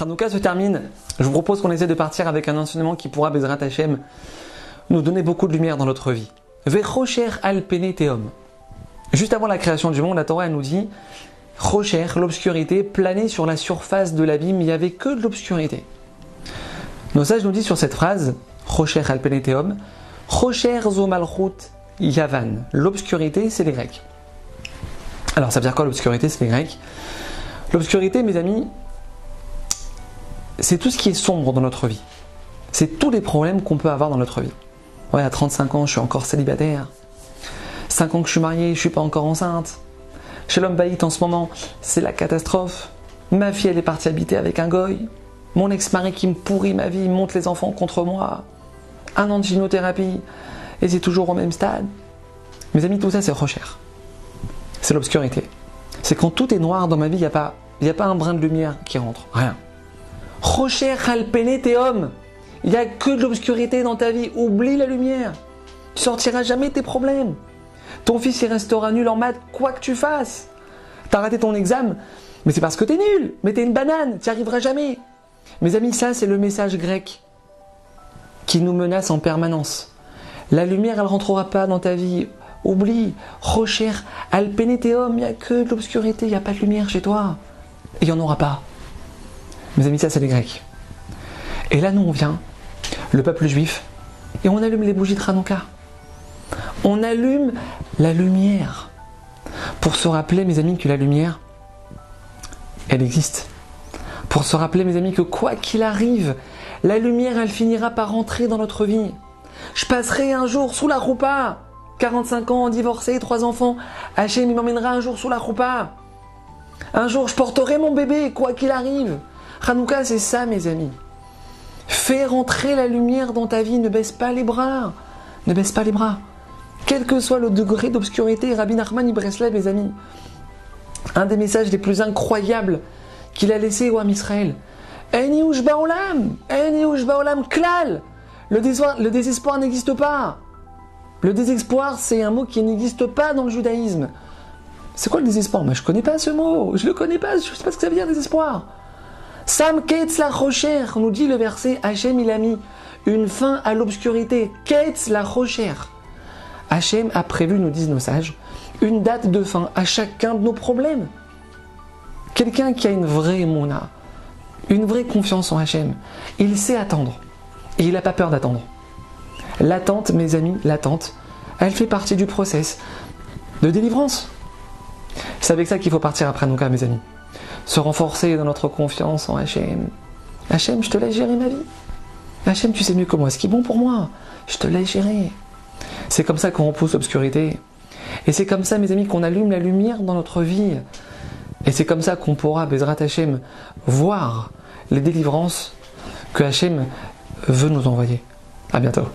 Hanouka se termine. Je vous propose qu'on essaie de partir avec un enseignement qui pourra, Bezrat Hashem, nous donner beaucoup de lumière dans notre vie. Vechocher al peneteum. Juste avant la création du monde, la Torah nous dit Rocher, l'obscurité, planait sur la surface de l'abîme, il n'y avait que de l'obscurité. Nos sages nous disent sur cette phrase Rocher al peneteum, Rocher zomalchut yavan. L'obscurité, c'est les Grecs. Alors, ça veut dire quoi l'obscurité C'est les Grecs? L'obscurité, mes amis, c'est tout ce qui est sombre dans notre vie. C'est tous les problèmes qu'on peut avoir dans notre vie. Ouais, à 35 ans, je suis encore célibataire. 5 ans que je suis marié, je suis pas encore enceinte. Chez l'homme baït en ce moment, c'est la catastrophe. Ma fille, elle est partie habiter avec un goy. Mon ex-mari qui me pourrit ma vie, monte les enfants contre moi. Un an de gynothérapie, et c'est toujours au même stade. Mes amis, tout ça, c'est recherche. C'est l'obscurité. C'est quand tout est noir dans ma vie, il n'y a, a pas un brin de lumière qui rentre. Rien. Rocher homme. Il n'y a que de l'obscurité dans ta vie. Oublie la lumière. Tu sortiras jamais tes problèmes. Ton fils, il restera nul en maths, quoi que tu fasses. T'as raté ton examen, mais c'est parce que t'es nul. Mais t'es une banane, tu n'y arriveras jamais. Mes amis, ça, c'est le message grec qui nous menace en permanence. La lumière, elle rentrera pas dans ta vie. Oublie, Rocher, Alpeneteum, il n'y a que de l'obscurité, il n'y a pas de lumière chez toi. Et il n'y en aura pas. Mes amis, ça c'est les Grecs. Et là, nous, on vient, le peuple juif, et on allume les bougies de Hanouka. On allume la lumière pour se rappeler, mes amis, que la lumière, elle existe. Pour se rappeler, mes amis, que quoi qu'il arrive, la lumière, elle finira par rentrer dans notre vie. Je passerai un jour sous la roupa. 45 ans, divorcé, trois enfants. Hachem, il m'emmènera un jour sous la roupa. Un jour, je porterai mon bébé, quoi qu'il arrive. Hanouka, c'est ça, mes amis. Fais rentrer la lumière dans ta vie, ne baisse pas les bras. Ne baisse pas les bras. Quel que soit le degré d'obscurité, Rabbi Nachman Ibreslev, mes amis, un des messages les plus incroyables qu'il a laissé au Ham Israël. baolam, baolam klal. Le désespoir, le désespoir n'existe pas. Le désespoir, c'est un mot qui n'existe pas dans le judaïsme. C'est quoi le désespoir? Je connais pas ce mot. Je le connais pas. Je sais pas ce que ça veut dire, désespoir. Sam Ketz la Rocher, nous dit le verset, Hachem il a mis une fin à l'obscurité. Ketz la Rocher. Hachem a prévu, nous disent nos sages, une date de fin à chacun de nos problèmes. Quelqu'un qui a une vraie mona, une vraie confiance en Hachem, il sait attendre. Et il n'a pas peur d'attendre. L'attente, mes amis, l'attente, elle fait partie du process de délivrance. C'est avec ça qu'il faut partir après mes amis se renforcer dans notre confiance en Hachem. Hachem, je te laisse gérer ma vie. Hachem, tu sais mieux que moi ce qui est bon pour moi. Je te laisse gérer. C'est comme ça qu'on repousse l'obscurité. Et c'est comme ça, mes amis, qu'on allume la lumière dans notre vie. Et c'est comme ça qu'on pourra, Bezrat Hachem, voir les délivrances que Hachem veut nous envoyer. À bientôt.